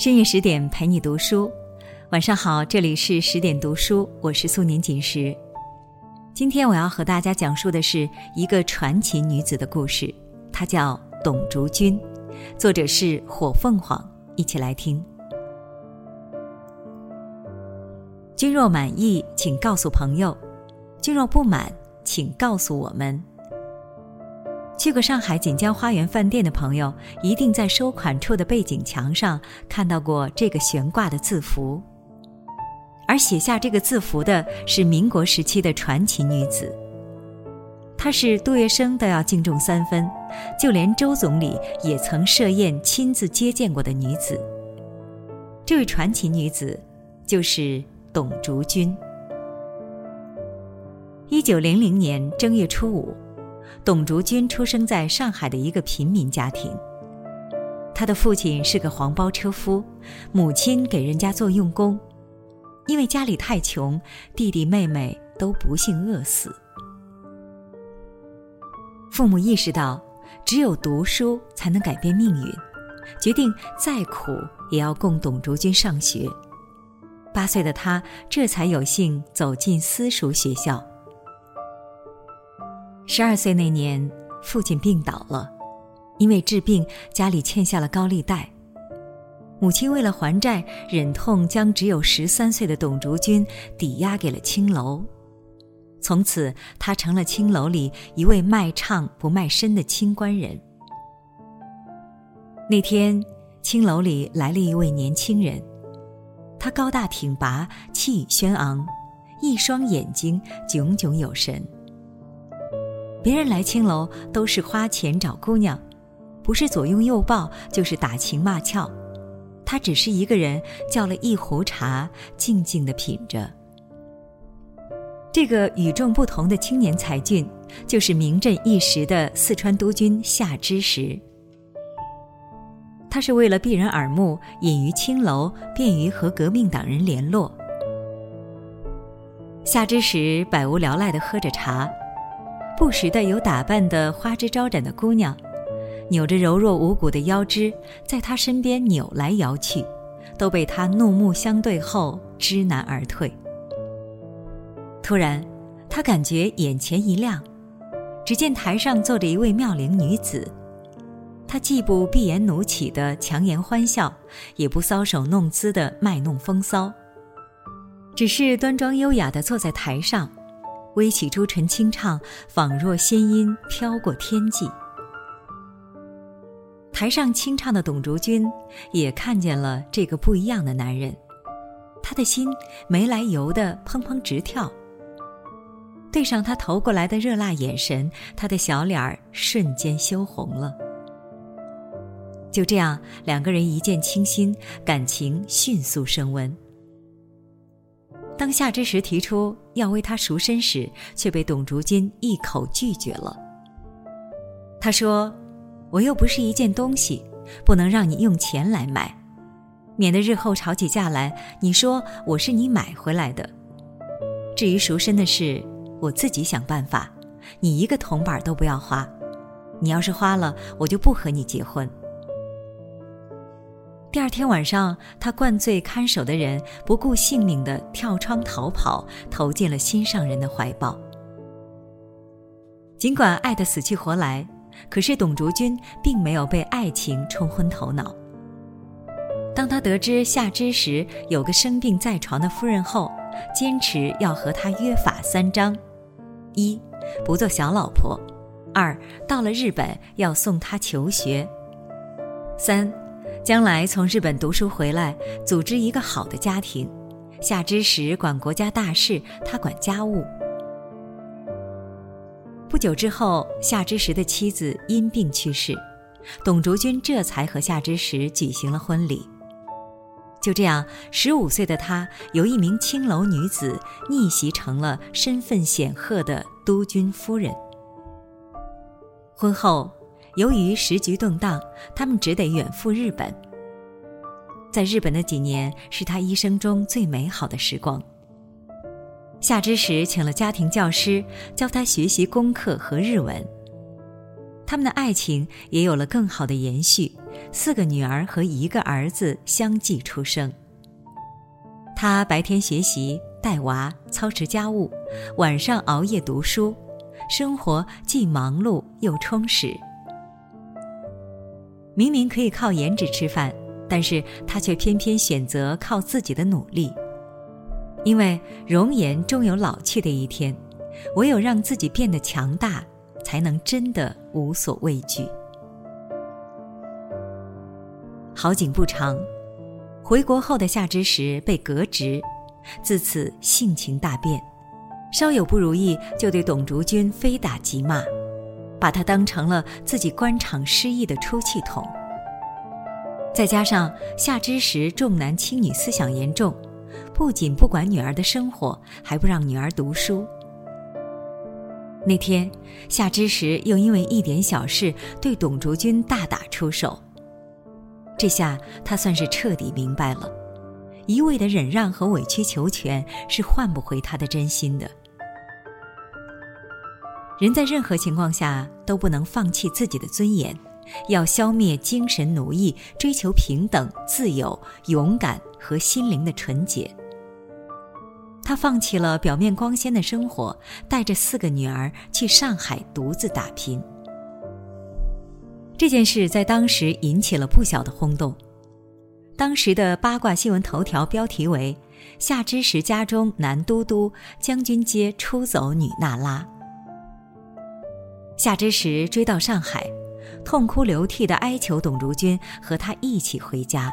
深夜十点陪你读书，晚上好，这里是十点读书，我是素年锦时。今天我要和大家讲述的是一个传奇女子的故事，她叫董竹君，作者是火凤凰，一起来听。君若满意，请告诉朋友；君若不满，请告诉我们。去过上海锦江花园饭店的朋友，一定在收款处的背景墙上看到过这个悬挂的字符。而写下这个字符的是民国时期的传奇女子，她是杜月笙都要敬重三分，就连周总理也曾设宴亲自接见过的女子。这位传奇女子就是董竹君。一九零零年正月初五。董竹君出生在上海的一个平民家庭，他的父亲是个黄包车夫，母亲给人家做佣工。因为家里太穷，弟弟妹妹都不幸饿死。父母意识到只有读书才能改变命运，决定再苦也要供董竹君上学。八岁的他这才有幸走进私塾学校。十二岁那年，父亲病倒了，因为治病家里欠下了高利贷。母亲为了还债，忍痛将只有十三岁的董竹君抵押给了青楼。从此，他成了青楼里一位卖唱不卖身的清官人。那天，青楼里来了一位年轻人，他高大挺拔，气宇轩昂，一双眼睛炯炯有神。别人来青楼都是花钱找姑娘，不是左拥右抱，就是打情骂俏。他只是一个人叫了一壶茶，静静的品着。这个与众不同的青年才俊，就是名震一时的四川督军夏之时。他是为了避人耳目，隐于青楼，便于和革命党人联络。夏之时百无聊赖的喝着茶。不时的有打扮的花枝招展的姑娘，扭着柔弱无骨的腰肢，在他身边扭来摇去，都被他怒目相对后知难而退。突然，他感觉眼前一亮，只见台上坐着一位妙龄女子，她既不闭眼努起的强颜欢笑，也不搔首弄姿的卖弄风骚，只是端庄优雅的坐在台上。微起朱唇轻唱，仿若仙音飘过天际。台上清唱的董竹君也看见了这个不一样的男人，他的心没来由的砰砰直跳。对上他投过来的热辣眼神，他的小脸儿瞬间羞红了。就这样，两个人一见倾心，感情迅速升温。当夏之时提出要为他赎身时，却被董竹君一口拒绝了。他说：“我又不是一件东西，不能让你用钱来买，免得日后吵起架来，你说我是你买回来的。至于赎身的事，我自己想办法，你一个铜板都不要花。你要是花了，我就不和你结婚。”第二天晚上，他灌醉看守的人，不顾性命的跳窗逃跑，投进了心上人的怀抱。尽管爱得死去活来，可是董竹君并没有被爱情冲昏头脑。当他得知夏之时有个生病在床的夫人后，坚持要和他约法三章：一，不做小老婆；二，到了日本要送他求学；三。将来从日本读书回来，组织一个好的家庭。夏之时管国家大事，他管家务。不久之后，夏之时的妻子因病去世，董竹君这才和夏之时举行了婚礼。就这样，十五岁的他由一名青楼女子逆袭成了身份显赫的督军夫人。婚后。由于时局动荡，他们只得远赴日本。在日本的几年是他一生中最美好的时光。夏之时请了家庭教师教他学习功课和日文。他们的爱情也有了更好的延续，四个女儿和一个儿子相继出生。他白天学习、带娃、操持家务，晚上熬夜读书，生活既忙碌又充实。明明可以靠颜值吃饭，但是他却偏偏选择靠自己的努力，因为容颜终有老去的一天，唯有让自己变得强大，才能真的无所畏惧。好景不长。回国后的夏之时被革职，自此性情大变，稍有不如意就对董竹君非打即骂，把他当成了自己官场失意的出气筒。再加上夏之时重男轻女思想严重，不仅不管女儿的生活，还不让女儿读书。那天，夏之时又因为一点小事对董竹君大打出手。这下他算是彻底明白了，一味的忍让和委曲求全是换不回他的真心的。人在任何情况下都不能放弃自己的尊严，要消灭精神奴役，追求平等、自由、勇敢和心灵的纯洁。他放弃了表面光鲜的生活，带着四个女儿去上海独自打拼。这件事在当时引起了不小的轰动，当时的八卦新闻头条标题为“夏之时家中男都督将军街出走女娜拉”。夏之时追到上海，痛哭流涕的哀求董竹君和他一起回家。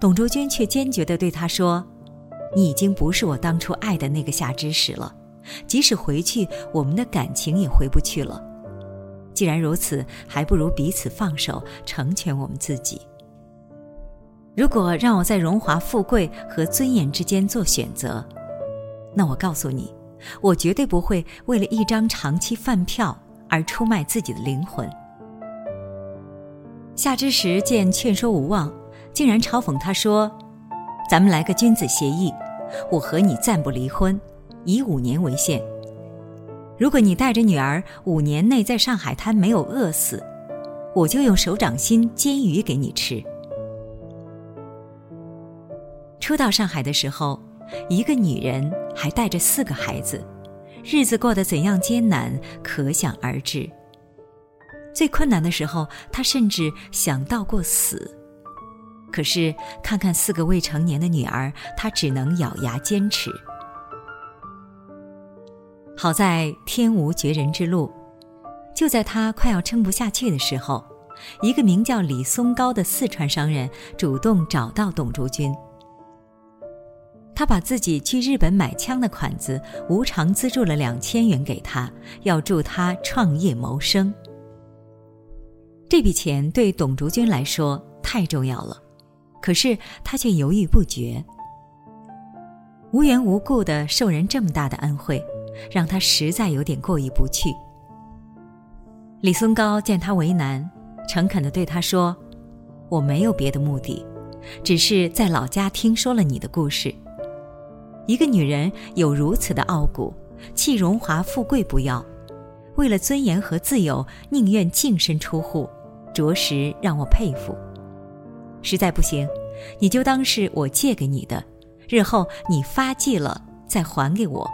董竹君却坚决地对他说：“你已经不是我当初爱的那个夏之时了，即使回去，我们的感情也回不去了。”既然如此，还不如彼此放手，成全我们自己。如果让我在荣华富贵和尊严之间做选择，那我告诉你，我绝对不会为了一张长期饭票而出卖自己的灵魂。夏之时见劝说无望，竟然嘲讽他说：“咱们来个君子协议，我和你暂不离婚，以五年为限。”如果你带着女儿五年内在上海滩没有饿死，我就用手掌心煎鱼给你吃。初到上海的时候，一个女人还带着四个孩子，日子过得怎样艰难，可想而知。最困难的时候，她甚至想到过死。可是看看四个未成年的女儿，她只能咬牙坚持。好在天无绝人之路，就在他快要撑不下去的时候，一个名叫李松高的四川商人主动找到董竹君。他把自己去日本买枪的款子无偿资助了两千元给他，要助他创业谋生。这笔钱对董竹君来说太重要了，可是他却犹豫不决。无缘无故的受人这么大的恩惠。让他实在有点过意不去。李松高见他为难，诚恳的对他说：“我没有别的目的，只是在老家听说了你的故事。一个女人有如此的傲骨，弃荣华富贵不要，为了尊严和自由，宁愿净身出户，着实让我佩服。实在不行，你就当是我借给你的，日后你发迹了再还给我。”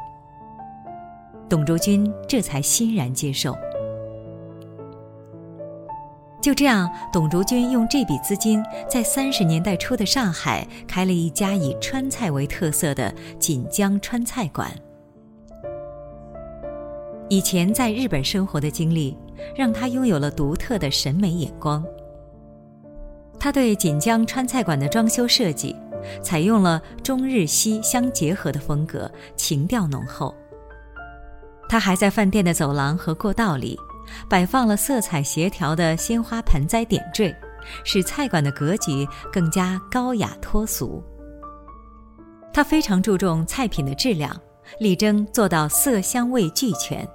董卓君这才欣然接受。就这样，董竹君用这笔资金，在三十年代初的上海开了一家以川菜为特色的锦江川菜馆。以前在日本生活的经历，让他拥有了独特的审美眼光。他对锦江川菜馆的装修设计，采用了中日西相结合的风格，情调浓厚。他还在饭店的走廊和过道里，摆放了色彩协调的鲜花盆栽点缀，使菜馆的格局更加高雅脱俗。他非常注重菜品的质量，力争做到色香味俱全。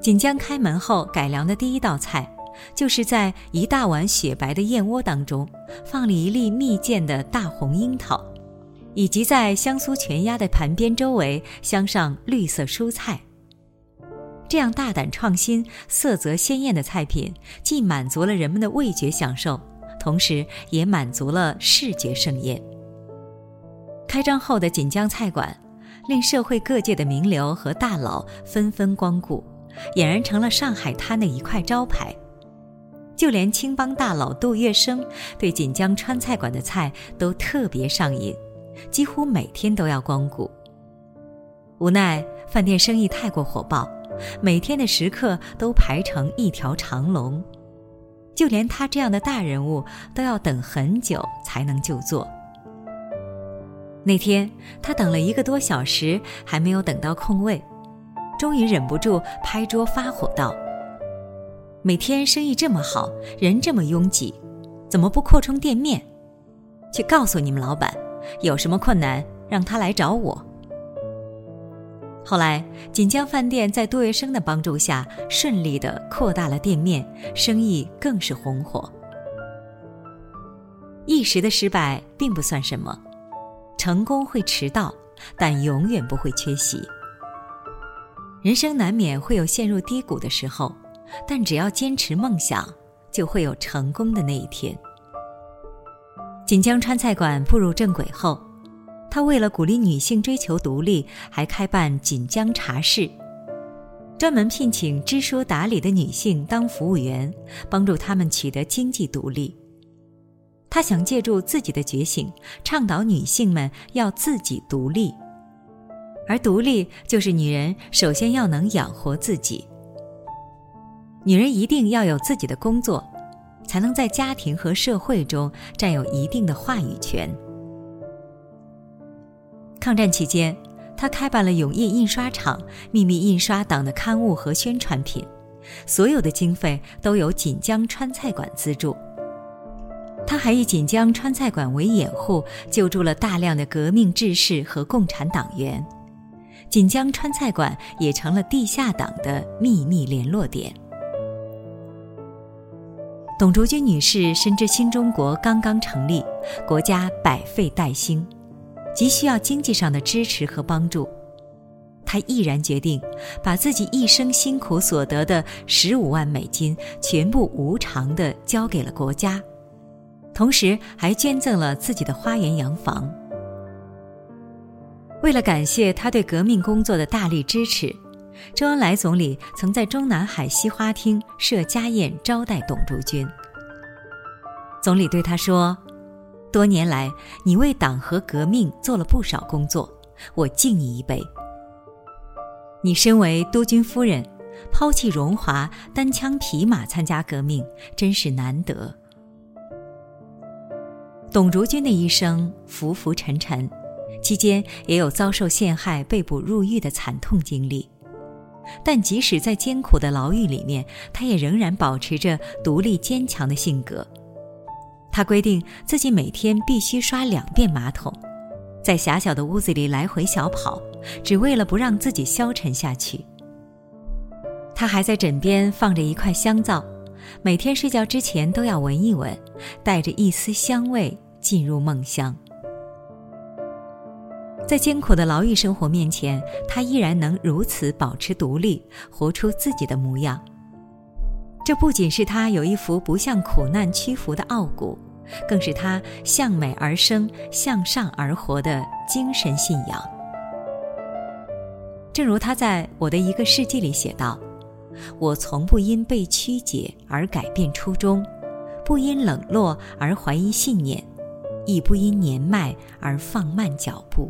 锦江开门后改良的第一道菜，就是在一大碗雪白的燕窝当中，放了一粒蜜饯的大红樱桃。以及在香酥全鸭的盘边周围镶上绿色蔬菜，这样大胆创新、色泽鲜艳的菜品，既满足了人们的味觉享受，同时也满足了视觉盛宴。开张后的锦江菜馆，令社会各界的名流和大佬纷纷光顾，俨然成了上海滩的一块招牌。就连青帮大佬杜月笙对锦江川菜馆的菜都特别上瘾，几乎每天都要光顾。无奈饭店生意太过火爆，每天的食客都排成一条长龙，就连他这样的大人物都要等很久才能就座。那天他等了一个多小时，还没有等到空位，终于忍不住拍桌发火道：“每天生意这么好，人这么拥挤，怎么不扩充店面？去告诉你们老板，有什么困难让他来找我。”后来，锦江饭店在杜月笙的帮助下，顺利的扩大了店面，生意更是红火。一时的失败并不算什么。成功会迟到，但永远不会缺席。人生难免会有陷入低谷的时候，但只要坚持梦想，就会有成功的那一天。锦江川菜馆步入正轨后，他为了鼓励女性追求独立，还开办锦江茶室，专门聘请知书达理的女性当服务员，帮助她们取得经济独立。他想借助自己的觉醒，倡导女性们要自己独立，而独立就是女人首先要能养活自己。女人一定要有自己的工作，才能在家庭和社会中占有一定的话语权。抗战期间，他开办了永业印刷厂，秘密印刷党的刊物和宣传品，所有的经费都由锦江川菜馆资助。他还以锦江川菜馆为掩护，救助了大量的革命志士和共产党员，锦江川菜馆也成了地下党的秘密联络点。董竹君女士深知新中国刚刚成立，国家百废待兴，急需要经济上的支持和帮助，他毅然决定把自己一生辛苦所得的十五万美金全部无偿的交给了国家。同时还捐赠了自己的花园洋房。为了感谢他对革命工作的大力支持，周恩来总理曾在中南海西花厅设家宴招待董竹君。总理对他说：“多年来，你为党和革命做了不少工作，我敬你一杯。你身为督军夫人，抛弃荣华，单枪匹马参加革命，真是难得。”董竹君的一生浮浮沉沉，期间也有遭受陷害、被捕入狱的惨痛经历，但即使在艰苦的牢狱里面，他也仍然保持着独立坚强的性格。他规定自己每天必须刷两遍马桶，在狭小的屋子里来回小跑，只为了不让自己消沉下去。他还在枕边放着一块香皂。每天睡觉之前都要闻一闻，带着一丝香味进入梦乡。在艰苦的牢狱生活面前，他依然能如此保持独立，活出自己的模样。这不仅是他有一副不向苦难屈服的傲骨，更是他向美而生、向上而活的精神信仰。正如他在我的一个世纪里写道。我从不因被曲解而改变初衷，不因冷落而怀疑信念，亦不因年迈而放慢脚步。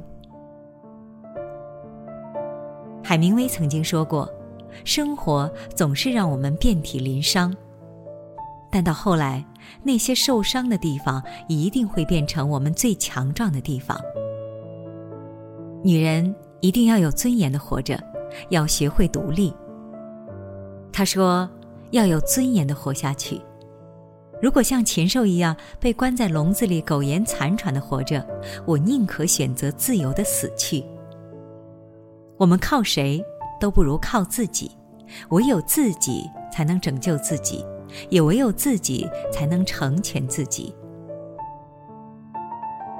海明威曾经说过：“生活总是让我们遍体鳞伤，但到后来，那些受伤的地方一定会变成我们最强壮的地方。”女人一定要有尊严的活着，要学会独立。他说：“要有尊严的活下去。如果像禽兽一样被关在笼子里苟延残喘的活着，我宁可选择自由的死去。我们靠谁都不如靠自己，唯有自己才能拯救自己，也唯有自己才能成全自己。”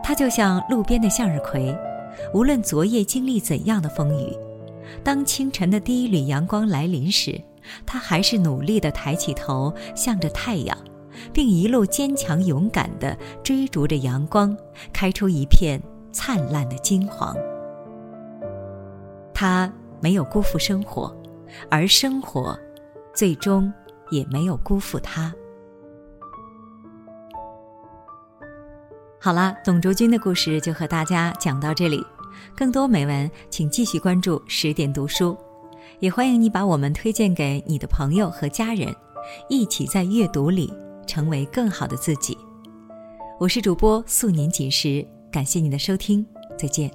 他就像路边的向日葵，无论昨夜经历怎样的风雨。当清晨的第一缕阳光来临时，他还是努力地抬起头，向着太阳，并一路坚强勇敢地追逐着阳光，开出一片灿烂的金黄。他没有辜负生活，而生活，最终也没有辜负他。好啦，董卓君的故事就和大家讲到这里。更多美文，请继续关注十点读书，也欢迎你把我们推荐给你的朋友和家人，一起在阅读里成为更好的自己。我是主播素年锦时，感谢你的收听，再见。